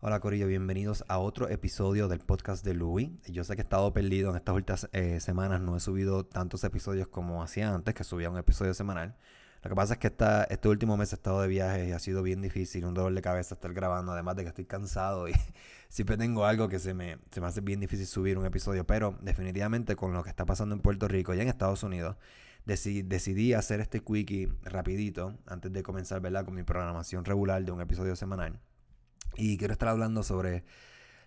Hola Corillo, bienvenidos a otro episodio del podcast de Louis. Yo sé que he estado perdido en estas últimas eh, semanas, no he subido tantos episodios como hacía antes, que subía un episodio semanal. Lo que pasa es que esta, este último mes he estado de viaje y ha sido bien difícil, un dolor de cabeza estar grabando, además de que estoy cansado y siempre tengo algo que se me, se me hace bien difícil subir un episodio, pero definitivamente con lo que está pasando en Puerto Rico y en Estados Unidos, decidí, hacer este quickie rapidito antes de comenzar ¿verdad? con mi programación regular de un episodio semanal. Y quiero estar hablando sobre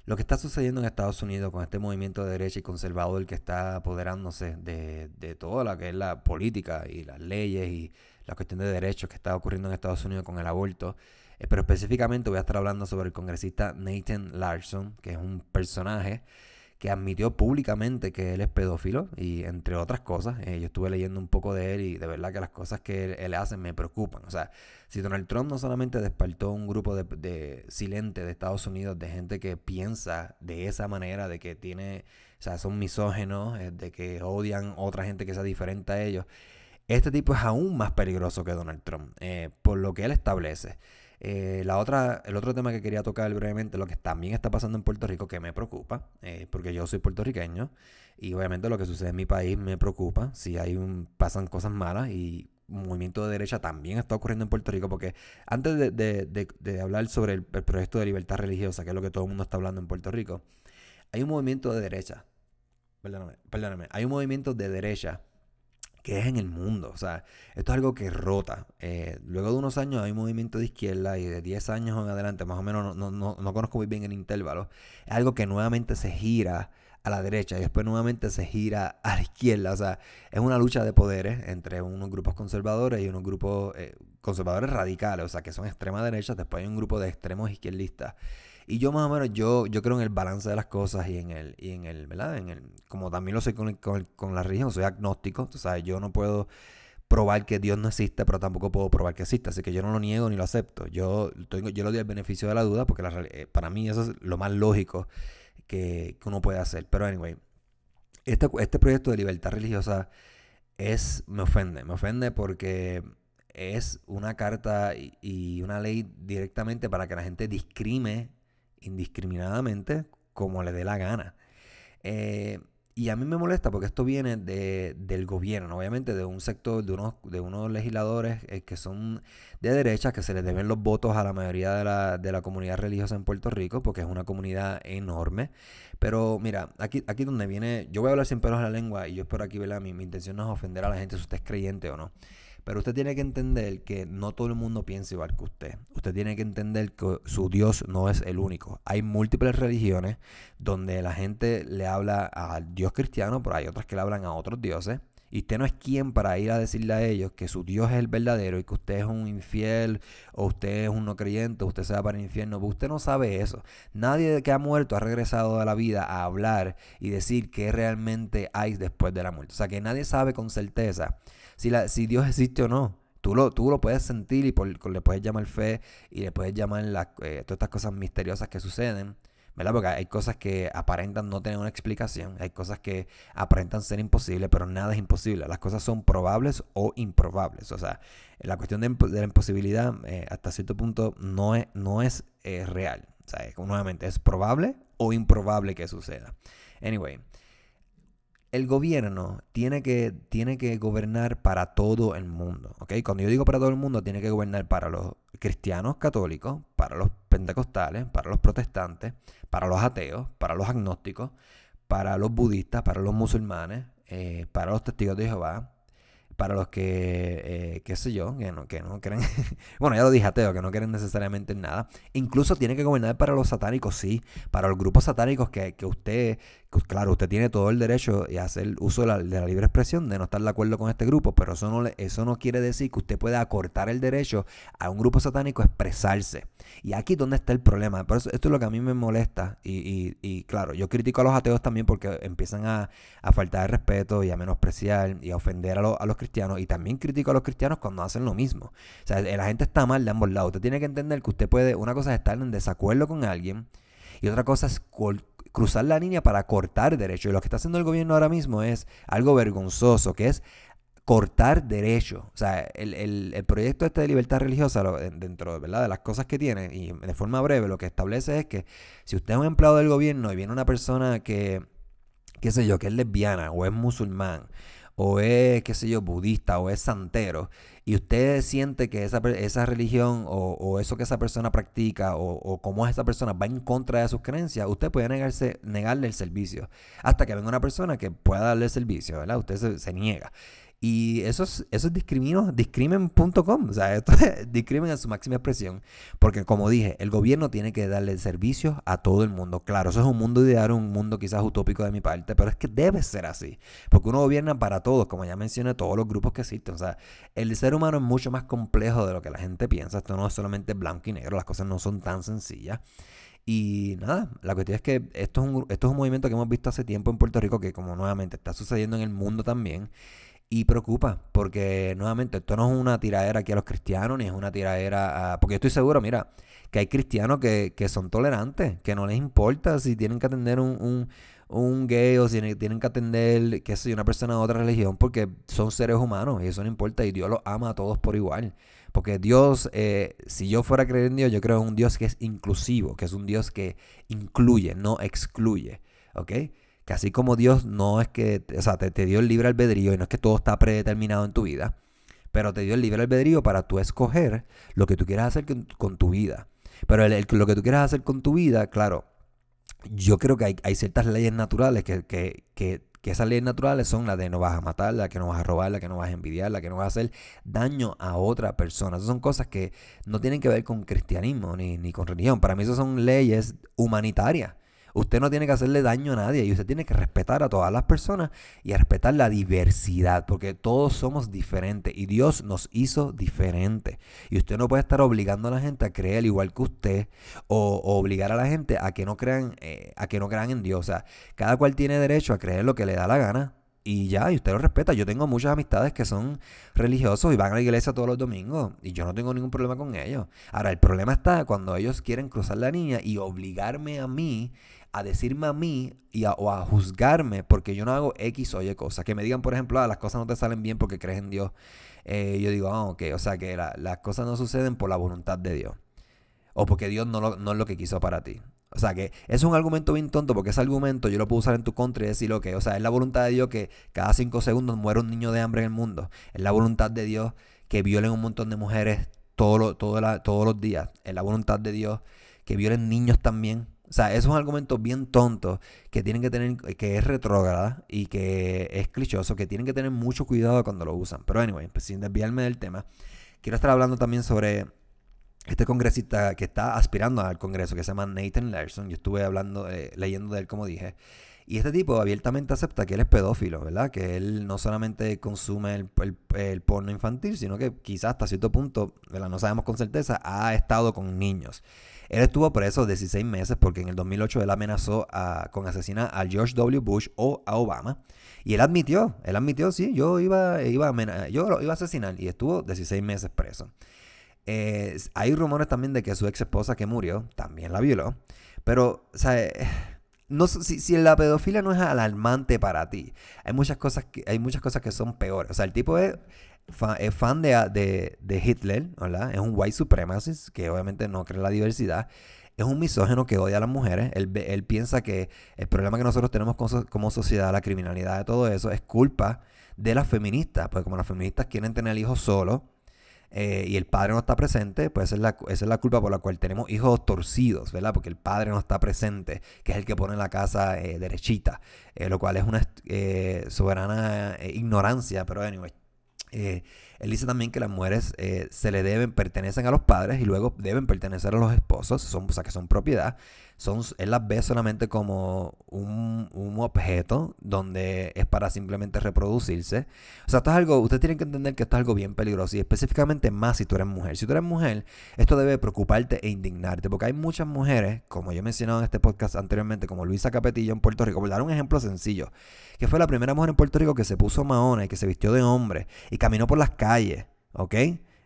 lo que está sucediendo en Estados Unidos con este movimiento de derecha y conservador que está apoderándose de, de toda la que es la política y las leyes y la cuestión de derechos que está ocurriendo en Estados Unidos con el aborto. Eh, pero específicamente voy a estar hablando sobre el congresista Nathan Larson, que es un personaje que admitió públicamente que él es pedófilo y entre otras cosas, eh, yo estuve leyendo un poco de él y de verdad que las cosas que él, hace me preocupan. O sea, si Donald Trump no solamente despertó un grupo de, de silente de Estados Unidos, de gente que piensa de esa manera, de que tiene, o sea, son misógenos, eh, de que odian otra gente que sea diferente a ellos, este tipo es aún más peligroso que Donald Trump, eh, por lo que él establece. Eh, la otra, el otro tema que quería tocar brevemente, lo que también está pasando en Puerto Rico, que me preocupa, eh, porque yo soy puertorriqueño y obviamente lo que sucede en mi país me preocupa. Si hay un, pasan cosas malas y movimiento de derecha también está ocurriendo en Puerto Rico, porque antes de, hablar sobre el, proyecto de libertad religiosa, que es lo que todo el mundo está hablando en Puerto Rico, hay un movimiento de derecha, perdóname, perdóname, hay un movimiento de derecha que es en el mundo. O sea, esto es algo que rota. Eh, luego de unos años hay un movimiento de izquierda y de 10 años en adelante, más o menos, no, no, no conozco muy bien el intervalo, es algo que nuevamente se gira a la derecha y después nuevamente se gira a la izquierda. O sea, es una lucha de poderes entre unos grupos conservadores y unos grupos eh, conservadores radicales, o sea, que son extrema derecha, después hay un grupo de extremos izquierdistas. Y yo más o menos, yo, yo creo en el balance de las cosas y en el, y en el, ¿verdad? En el, como también lo soy con, con, la religión, soy agnóstico, sea, yo no puedo probar que Dios no existe, pero tampoco puedo probar que existe, así que yo no lo niego ni lo acepto. Yo, tengo, yo le doy el beneficio de la duda porque eh, para mí eso es lo más lógico que, que uno puede hacer. Pero anyway, este, este proyecto de libertad religiosa es, me ofende, me ofende porque es una carta y, y una ley directamente para que la gente discrime indiscriminadamente como le dé la gana. Eh, y a mí me molesta porque esto viene de, del gobierno, obviamente de un sector, de unos, de unos legisladores eh, que son de derecha, que se les deben los votos a la mayoría de la, de la comunidad religiosa en Puerto Rico, porque es una comunidad enorme. Pero mira, aquí, aquí donde viene, yo voy a hablar sin pelos en la lengua y yo espero aquí, ¿verdad? Mi, mi intención no es ofender a la gente si usted es creyente o no. Pero usted tiene que entender que no todo el mundo piensa igual que usted. Usted tiene que entender que su Dios no es el único. Hay múltiples religiones donde la gente le habla al Dios cristiano, pero hay otras que le hablan a otros dioses. Y usted no es quien para ir a decirle a ellos que su Dios es el verdadero y que usted es un infiel o usted es un no creyente, o usted se va para el infierno. Pero usted no sabe eso. Nadie que ha muerto ha regresado a la vida a hablar y decir qué realmente hay después de la muerte. O sea que nadie sabe con certeza si, la, si Dios existe o no. Tú lo, tú lo puedes sentir y le puedes llamar fe y le puedes llamar eh, todas estas cosas misteriosas que suceden. ¿verdad? Porque hay cosas que aparentan no tener una explicación, hay cosas que aparentan ser imposibles, pero nada es imposible. Las cosas son probables o improbables. O sea, la cuestión de, la imposibilidad eh, hasta cierto punto no es, no es eh, real. O sea, nuevamente, es probable o improbable que suceda. Anyway, el gobierno tiene que, tiene que gobernar para todo el mundo. ¿okay? Cuando yo digo para todo el mundo, tiene que gobernar para los cristianos católicos, para los pentecostales, para los protestantes, para los ateos, para los agnósticos, para los budistas, para los musulmanes, eh, para los testigos de Jehová, para los que, eh, qué sé yo, que no, que no creen, bueno, ya lo dije ateo, que no creen necesariamente en nada. Incluso tiene que gobernar para los satánicos, sí, para los grupos satánicos que, que usted, claro, usted tiene todo el derecho y hacer uso de la, libre expresión de no estar de acuerdo con este grupo, pero eso no, eso no quiere decir que usted pueda acortar el derecho a un grupo satánico a expresarse. Y aquí donde está el problema. Por eso esto es lo que a mí me molesta. Y, y, claro, yo critico a los ateos también porque empiezan a, a faltar de respeto y a menospreciar y a ofender a, a los cristianos. Y también critico a los cristianos cuando hacen lo mismo. O sea, la gente está mal de ambos lados. Usted tiene que entender que usted puede, una cosa es estar en desacuerdo con alguien y otra cosa es cruzar la línea para cortar derecho. Y lo que está haciendo el gobierno ahora mismo es algo vergonzoso, que es cortar derechos. O sea, el, proyecto este de libertad religiosa, dentro ¿verdad? de las cosas que tiene, y de forma breve, lo que establece es que si usted es un empleado del gobierno y viene una persona que, qué sé yo, que es lesbiana o es musulmán, o es, qué sé yo, budista o es santero, y usted siente que esa, esa religión o, eso que esa persona practica o, o cómo esa persona va en contra de sus creencias, usted puede negarse, negarle el servicio hasta que venga una persona que pueda darle el servicio, ¿verdad? Usted se niega. Y eso es, eso es discrimen.com. O sea, esto es discrimen en su máxima expresión. Porque como dije, el gobierno tiene que darle servicio a todo el mundo. Claro, eso es un mundo ideal, un mundo quizás utópico de mi parte, pero es que debe ser así. Porque uno gobierna para todos, como ya mencioné, todos los grupos que existen. O sea, el ser humano es mucho más complejo de lo que la gente piensa. Esto no es solamente blanco y negro, las cosas no son tan sencillas. Y nada, la cuestión es que esto es, un, esto es un movimiento que hemos visto hace tiempo en Puerto Rico, que como nuevamente está sucediendo en el mundo también. Y preocupa, porque nuevamente esto no es una tiradera aquí a los cristianos, ni es una tiradera a... Porque yo estoy seguro, mira, que hay cristianos que, que son tolerantes, que no les importa si tienen que atender un, un, gay o si tienen que atender, qué sé una persona de otra religión, porque son seres humanos y eso no importa y Dios los ama a todos por igual. Porque Dios, eh, si yo fuera a creer en Dios, yo creo en un Dios que es inclusivo, que es un Dios que incluye, no excluye. ¿Ok? Así como Dios no es que, o sea, te, dio el libre albedrío y no es que todo está predeterminado en tu vida, pero te dio el libre albedrío para tú escoger lo que tú quieras hacer con, tu vida. Pero lo que tú quieras hacer con tu vida, claro, yo creo que hay, ciertas leyes naturales que, que, que, que, esas leyes naturales son las de no vas a matar, la que no vas a robar, la que no vas a envidiar, la que no vas a hacer daño a otra persona. Esas son cosas que no tienen que ver con cristianismo ni, ni con religión. Para mí esas son leyes humanitarias. Usted no tiene que hacerle daño a nadie y usted tiene que respetar a todas las personas y respetar la diversidad, porque todos somos diferentes y Dios nos hizo diferentes. Y usted no puede estar obligando a la gente a creer igual que usted o, obligar a la gente a que no crean eh, a que no crean en Dios. O sea, cada cual tiene derecho a creer lo que le da la gana. Y ya, y usted lo respeta. Yo tengo muchas amistades que son religiosos y van a la iglesia todos los domingos. Y yo no tengo ningún problema con ellos. Ahora, el problema está cuando ellos quieren cruzar la línea y obligarme a mí a decirme a mí y o a juzgarme porque yo no hago X o Y cosas. Que me digan, por ejemplo, ah, las cosas no te salen bien porque crees en Dios. Eh, yo digo, ah, ok, o sea que las cosas no suceden por la voluntad de Dios. O porque Dios no, no es lo que quiso para ti. O sea que es un argumento bien tonto porque ese argumento yo lo puedo usar en tu contra y decir, ok, o sea, es la voluntad de Dios que cada cinco segundos muera un niño de hambre en el mundo. Es la voluntad de Dios que violen un montón de mujeres todo todos los días. Es la voluntad de Dios que violen niños también. O sea, es un argumento bien tonto que tienen que tener, que es retrógrada y que es clichoso, que tienen que tener mucho cuidado cuando lo usan. Pero anyway, pues sin desviarme del tema, quiero estar hablando también sobre este congresista que está aspirando al Congreso, que se llama Nathan Larson. Yo estuve hablando, eh, leyendo de él, como dije. Y este tipo abiertamente acepta que él es pedófilo, ¿verdad? Que él no solamente consume el, el, porno infantil, sino que quizás hasta cierto punto, ¿verdad? no sabemos con certeza, ha estado con niños. Él estuvo preso 16 meses porque en el 2008 él amenazó con asesinar a George W. Bush o a Obama. Y él admitió, él admitió, sí, yo iba, iba, a, yo lo iba a asesinar y estuvo 16 meses preso. Hay rumores también de que su ex esposa que murió también la violó. Pero, o sea, no, si, si, la pedofilia no es alarmante para ti, hay muchas cosas que, hay muchas cosas que son peores. O sea, el tipo es fan de, Hitler, ¿verdad? Es un white supremacist que obviamente no cree la diversidad. Es un misógeno que odia a las mujeres. Él, piensa que el problema que nosotros tenemos como, sociedad, la criminalidad de todo eso, es culpa de las feministas. Porque como las feministas quieren tener hijos solos eh, y el padre no está presente, pues esa es, la, es la culpa por la cual tenemos hijos torcidos, ¿verdad? Porque el padre no está presente, que es el que pone la casa eh, derechita, eh, lo cual es una soberana ignorancia, pero anyway. Él dice también que las mujeres eh, se le deben, pertenecen a los padres y luego deben pertenecer a los esposos, son, o sea, que son propiedad son, él las ve solamente como un, objeto donde es para simplemente reproducirse. O sea, esto es algo, usted tiene que entender que esto es algo bien peligroso y específicamente más si tú eres mujer. Si tú eres mujer, esto debe preocuparte e indignarte porque hay muchas mujeres, como yo he mencionado en este podcast anteriormente, como Luisa Capetillo en Puerto Rico, por dar un ejemplo sencillo, que fue la primera mujer en Puerto Rico que se puso maona y que se vistió de hombre y caminó por las calles, ¿ok?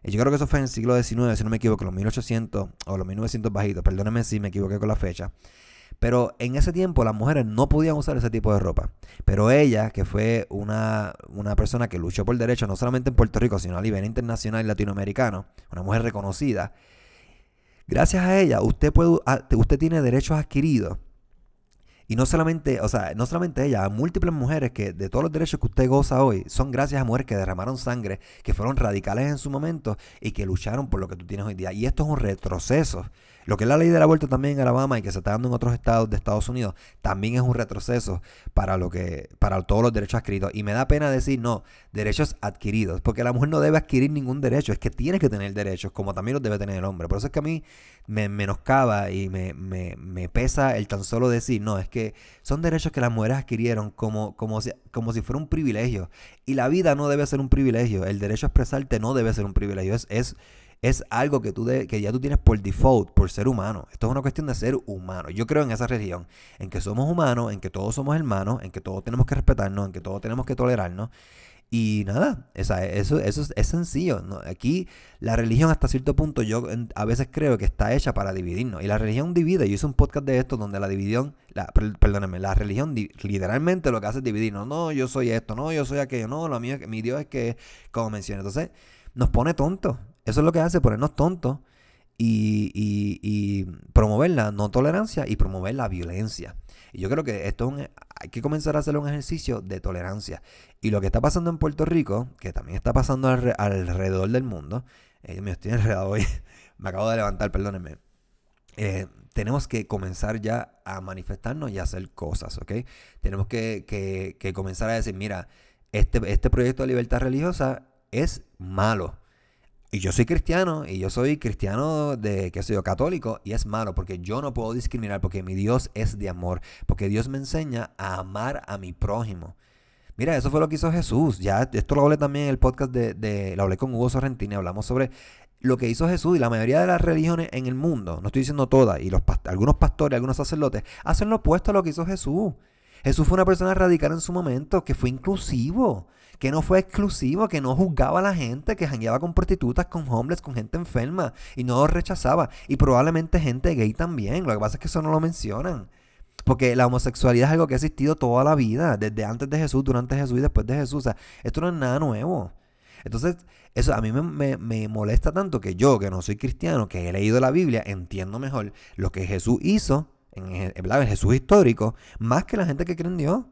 yo creo que eso fue en el siglo XIX, si no me equivoco, los 1800 o los 1900 bajitos. Perdónenme si me equivoqué con la fecha. Pero en ese tiempo las mujeres no podían usar ese tipo de ropa. Pero ella, que fue una, una persona que luchó por derechos no solamente en Puerto Rico, sino a nivel internacional y latinoamericano, una mujer reconocida, gracias a ella usted, puede, usted tiene derechos adquiridos y no solamente, o sea, no solamente ella, múltiples mujeres que de todos los derechos que usted goza hoy son gracias a mujeres que derramaron sangre, que fueron radicales en su momento y que lucharon por lo que tú tienes hoy día. Y esto es un retroceso. Lo que es la ley del aborto también en Alabama y que se está dando en otros estados de Estados Unidos, también es un retroceso para lo que, para todos los derechos adquiridos. Y me da pena decir, no, derechos adquiridos, porque la mujer no debe adquirir ningún derecho, es que tiene que tener derechos, como también los debe tener el hombre. Por eso es que a mí me menoscaba y me, me, me pesa el tan solo decir, no, es que son derechos que las mujeres adquirieron como, como, si, como si fuera un privilegio. Y la vida no debe ser un privilegio, el derecho a expresarte no debe ser un privilegio, es, es es algo que, tú que ya tú tienes por default, por ser humano. Esto es una cuestión de ser humano. Yo creo en esa religión, en que somos humanos, en que todos somos hermanos, en que todos tenemos que respetarnos, en que todos tenemos que tolerarnos. Y nada, eso, eso es, sencillo. Aquí la religión hasta cierto punto yo a veces creo que está hecha para dividirnos. Y la religión divide. Yo hice un podcast de esto donde la división, la, perdónenme, la religión literalmente lo que hace es dividirnos. No, yo soy esto, no, yo soy aquello, no, lo mío, mi Dios es que, como mencioné. Entonces, nos pone tontos. Eso es lo que hace, ponernos tontos y, y, promover la no tolerancia y promover la violencia. Y yo creo que esto es hay que comenzar a hacer un ejercicio de tolerancia. Y lo que está pasando en Puerto Rico, que también está pasando alrededor del mundo, eh, me estoy enredado hoy, me acabo de levantar, perdónenme. Eh, tenemos que comenzar ya a manifestarnos y a hacer cosas, ¿ok? Tenemos que, que, que comenzar a decir, mira, este, este proyecto de libertad religiosa es malo y yo soy cristiano y yo soy cristiano de, qué sé yo, católico y es malo porque yo no puedo discriminar porque mi Dios es de amor, porque Dios me enseña a amar a mi prójimo. Mira, eso fue lo que hizo Jesús. Ya esto lo hablé también en el podcast de, de lo hablé con Hugo Sorrentini, hablamos sobre lo que hizo Jesús y la mayoría de las religiones en el mundo, no estoy diciendo todas, y los algunos pastores, algunos sacerdotes, hacen lo opuesto a lo que hizo Jesús. Jesús fue una persona radical en su momento, que fue inclusivo que no fue exclusivo, que no juzgaba a la gente, que jangueaba con prostitutas, con homeless, con gente enferma y no lo rechazaba. Y probablemente gente gay también. Lo que pasa es que eso no lo mencionan. Porque la homosexualidad es algo que ha existido toda la vida, desde antes de Jesús, durante Jesús y después de Jesús. O sea, esto no es nada nuevo. Entonces, eso a mí me, molesta tanto que yo, que no soy cristiano, que he leído la Biblia, entiendo mejor lo que Jesús hizo en, en Jesús histórico, más que la gente que cree en Dios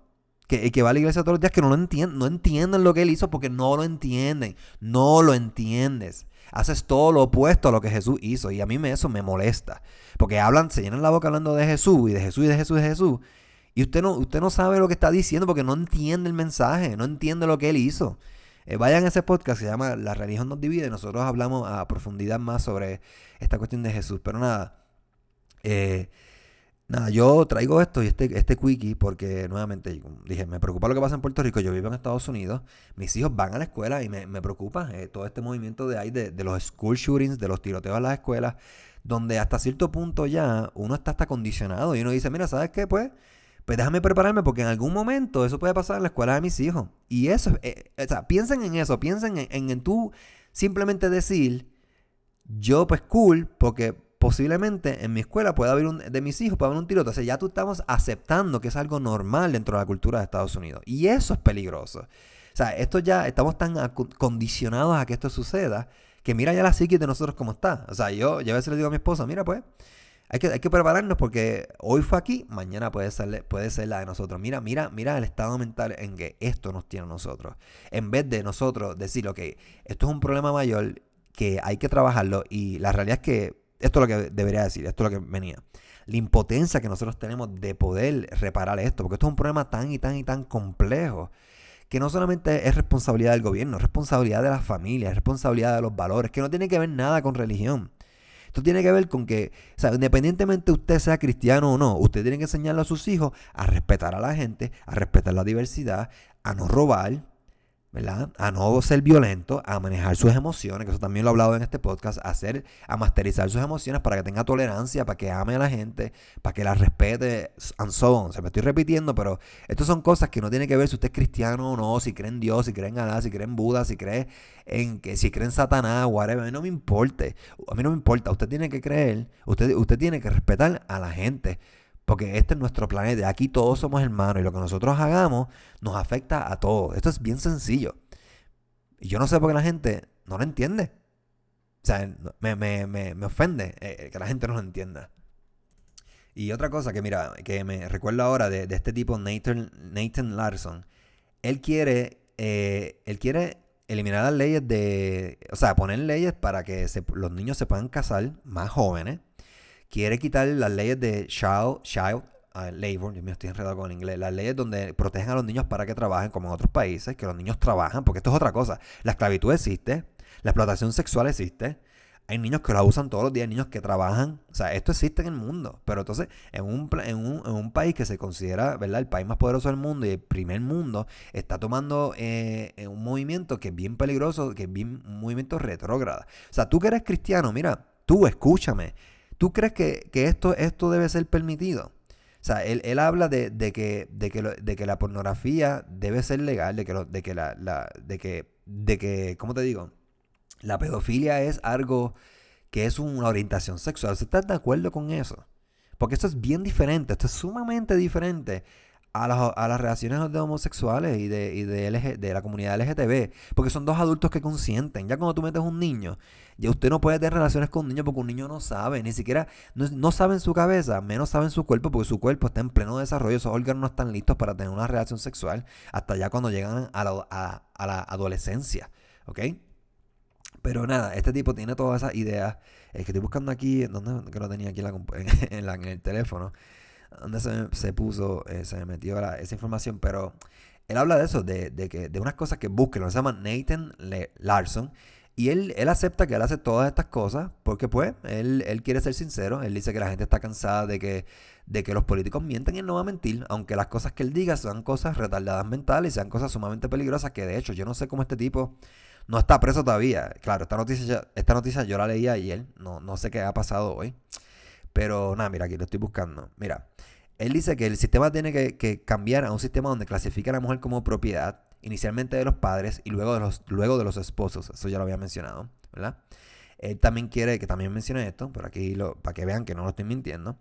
que, que va a la iglesia todos los días que no lo entienden, no entienden lo que él hizo porque no lo entienden, no lo entiendes. Haces todo lo opuesto a lo que Jesús hizo y a mí eso me molesta, porque hablan, se llenan la boca hablando de Jesús y de Jesús y de Jesús y de Jesús y usted no, usted no sabe lo que está diciendo porque no entiende el mensaje, no entiende lo que él hizo. Eh, vayan a ese podcast que se llama La religión nos divide. Nosotros hablamos a profundidad más sobre esta cuestión de Jesús. Pero nada, eh, Nada, yo traigo esto y este, este quickie porque nuevamente dije, me preocupa lo que pasa en Puerto Rico, yo vivo en Estados Unidos, mis hijos van a la escuela y me, preocupa eh, todo este movimiento de ahí de, de, los school shootings, de los tiroteos a las escuelas, donde hasta cierto punto ya uno está hasta condicionado y uno dice, mira, ¿sabes qué? Pues, pues déjame prepararme porque en algún momento eso puede pasar en la escuela de mis hijos. Y eso, eh, o sea, piensen en eso, piensen en, en, en tú simplemente decir, yo pues cool, porque posiblemente en mi escuela pueda haber un, de mis hijos pueda haber un tiroteo. O sea, ya tú estamos aceptando que es algo normal dentro de la cultura de Estados Unidos. Y eso es peligroso. O sea, esto ya estamos tan condicionados a que esto suceda que mira ya la psiquis de nosotros como está. O sea, yo, ya a veces le digo a mi esposa, mira pues, hay que, hay que prepararnos porque hoy fue aquí, mañana puede ser, puede ser la de nosotros. Mira, mira, mira el estado mental en que esto nos tiene a nosotros. En vez de nosotros decir, ok, esto es un problema mayor que hay que trabajarlo y la realidad es que esto es lo que debería decir, esto es lo que venía. La impotencia que nosotros tenemos de poder reparar esto, porque esto es un problema tan y tan y tan complejo que no solamente es responsabilidad del gobierno, es responsabilidad de las familias, es responsabilidad de los valores, que no tiene que ver nada con religión. Esto tiene que ver con que, o sea, independientemente usted sea cristiano o no, usted tiene que enseñarle a sus hijos a respetar a la gente, a respetar la diversidad, a no robar, ¿verdad? A no ser violento, a manejar sus emociones, que eso también lo he hablado en este podcast, a, hacer, a masterizar sus emociones para que tenga tolerancia, para que ame a la gente, para que la respete, and so on. Se me estoy repitiendo, pero estas son cosas que no tienen que ver si usted es cristiano o no, si cree en Dios, si cree en Alá, si cree en Buda, si cree en que si cree en Satanás, whatever, a mí no me importa. A mí no me importa, usted tiene que creer, usted, usted tiene que respetar a la gente. Porque este es nuestro planeta. Aquí todos somos hermanos y lo que nosotros hagamos nos afecta a todos. Esto es bien sencillo. Y yo no sé por qué la gente no lo entiende. O sea, me, me, me, me ofende eh, que la gente no lo entienda. Y otra cosa que, mira, que me recuerdo ahora de, este tipo, Nathan, Nathan Larson. Él quiere, eh, él quiere eliminar las leyes de, o sea, poner leyes para que los niños se puedan casar más jóvenes. Quiere quitar las leyes de child, child uh, labor, yo me estoy enredado con el inglés, las leyes donde protegen a los niños para que trabajen como en otros países, que los niños trabajan, porque esto es otra cosa. La esclavitud existe, la explotación sexual existe, hay niños que la usan todos los días, niños que trabajan. O sea, esto existe en el mundo. Pero entonces, en un, en un, en un país que se considera, ¿verdad?, el país más poderoso del mundo y el primer mundo, está tomando eh, un movimiento que es bien peligroso, que es bien un movimiento retrógrado. O sea, tú que eres cristiano, mira, tú escúchame. ¿Tú crees que, esto, esto debe ser permitido? O sea, él, él habla de, que, de, que de que la pornografía debe ser legal, de que, de que la, la, de que, de que, ¿cómo te digo? La pedofilia es algo que es una orientación sexual. ¿Usted está de acuerdo con eso? Porque esto es bien diferente, esto es sumamente diferente a, las, relaciones de homosexuales y, de, de, la comunidad LGTB. Porque son dos adultos que consienten. Ya cuando tú metes un niño, ya usted no puede tener relaciones con un niño porque un niño no sabe, ni siquiera, no, sabe en su cabeza, menos sabe en su cuerpo porque su cuerpo está en pleno desarrollo. Esos órganos no están listos para tener una relación sexual hasta ya cuando llegan a la, a la adolescencia. ¿Ok? Pero nada, este tipo tiene todas esas ideas. Es que estoy buscando aquí, donde que lo tenía aquí en, en, el teléfono, donde se, puso, eh, se me metió esa información. Pero él habla de eso, de, que, de unas cosas que busquen. Se llama Nathan Larson. Y él, él acepta que él hace todas estas cosas porque pues él, él quiere ser sincero. Él dice que la gente está cansada de que, de que los políticos mienten y no va a mentir. Aunque las cosas que él diga sean cosas retardadas mentales y sean cosas sumamente peligrosas que de hecho yo no sé cómo este tipo no está preso todavía. Claro, esta noticia, esta noticia yo la leí ayer. No, no sé qué ha pasado hoy. Pero nada, mira, aquí lo estoy buscando. Mira, él dice que el sistema tiene que, cambiar a un sistema donde clasifica a la mujer como propiedad, inicialmente de los padres y luego de los, luego de los esposos. Eso ya lo había mencionado, ¿verdad? Él también quiere que también mencione esto, pero aquí lo, para que vean que no lo estoy mintiendo.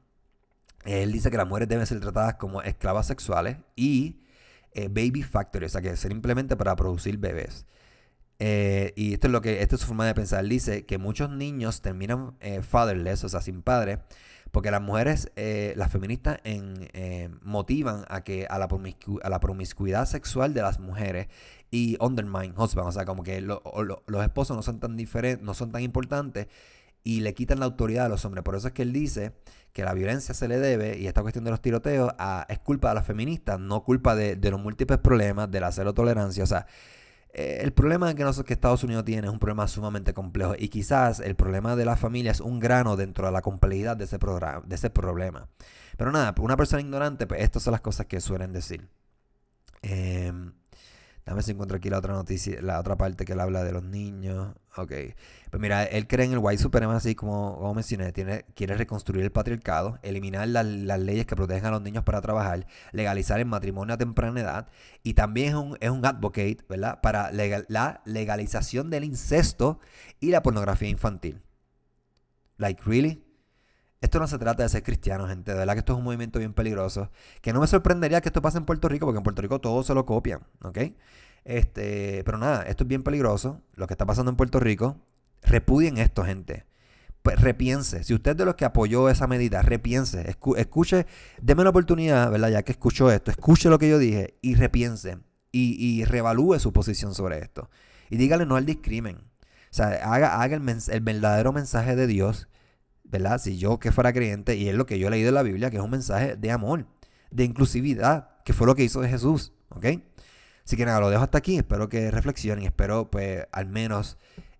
Él dice que las mujeres deben ser tratadas como esclavas sexuales y eh, baby factory, o sea que simplemente para producir bebés. Eh, y esto es lo que, esta es su forma de pensar. Dice que muchos niños terminan eh, fatherless, o sea, sin padre, porque las mujeres, eh, las feministas, en, motivan a que a la, a la promiscuidad sexual de las mujeres y undermine husband, o sea, como que los esposos no son tan diferentes, no son tan importantes y le quitan la autoridad a los hombres. Por eso es que él dice que la violencia se le debe, y esta cuestión de los tiroteos, a, es culpa de las feministas, no culpa de, de los múltiples problemas, de la cero tolerancia. O sea, eh, el problema que, Estados Unidos tiene es un problema sumamente complejo y quizás el problema de la familia es un grano dentro de la complejidad de ese, programa, de ese problema. Pero nada, una persona ignorante, pues estas son las cosas que suelen decir. Eh, Dame si encuentro aquí la otra noticia, la otra parte que él habla de los niños. Ok. Pues mira, él cree en el white supremacy, como, como mencioné, tiene, quiere reconstruir el patriarcado, eliminar las leyes que protegen a los niños para trabajar, legalizar el matrimonio a temprana edad y también es un, es un advocate, ¿verdad? Para la legalización del incesto y la pornografía infantil. Like, really? Esto no se trata de ser cristiano, gente. De verdad que esto es un movimiento bien peligroso. Que no me sorprendería que esto pase en Puerto Rico, porque en Puerto Rico todos se lo copian, ¿ok? Este, pero nada, esto es bien peligroso. Lo que está pasando en Puerto Rico. Repudien esto, gente. Pues repiense. Si usted es de los que apoyó esa medida, repiense. escuche, deme la oportunidad, ¿verdad? Ya que escuchó esto, escuche lo que yo dije y repiense. Y, y revalúe su posición sobre esto. Y dígale no al discrimen. O sea, haga, haga el verdadero mensaje de Dios ¿verdad? Si yo que fuera creyente, y es lo que yo he leído en la Biblia, que es un mensaje de amor, de inclusividad, que fue lo que hizo Jesús, ¿ok? Así que nada, lo dejo hasta aquí, espero que reflexionen, espero pues al menos,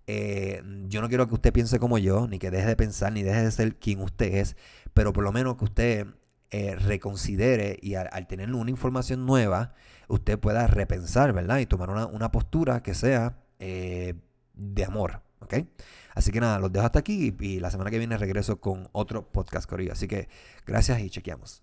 eh, yo no quiero que usted piense como yo, ni que deje de pensar, ni deje de ser quien usted es, pero por lo menos que usted eh, reconsidere y al, tener una información nueva, usted pueda repensar, ¿verdad? Y tomar una, postura que sea eh, de amor, ¿ok? Así que nada, los dejo hasta aquí y, la semana que viene regreso con otro podcast, Corillo. Así que gracias y chequeamos.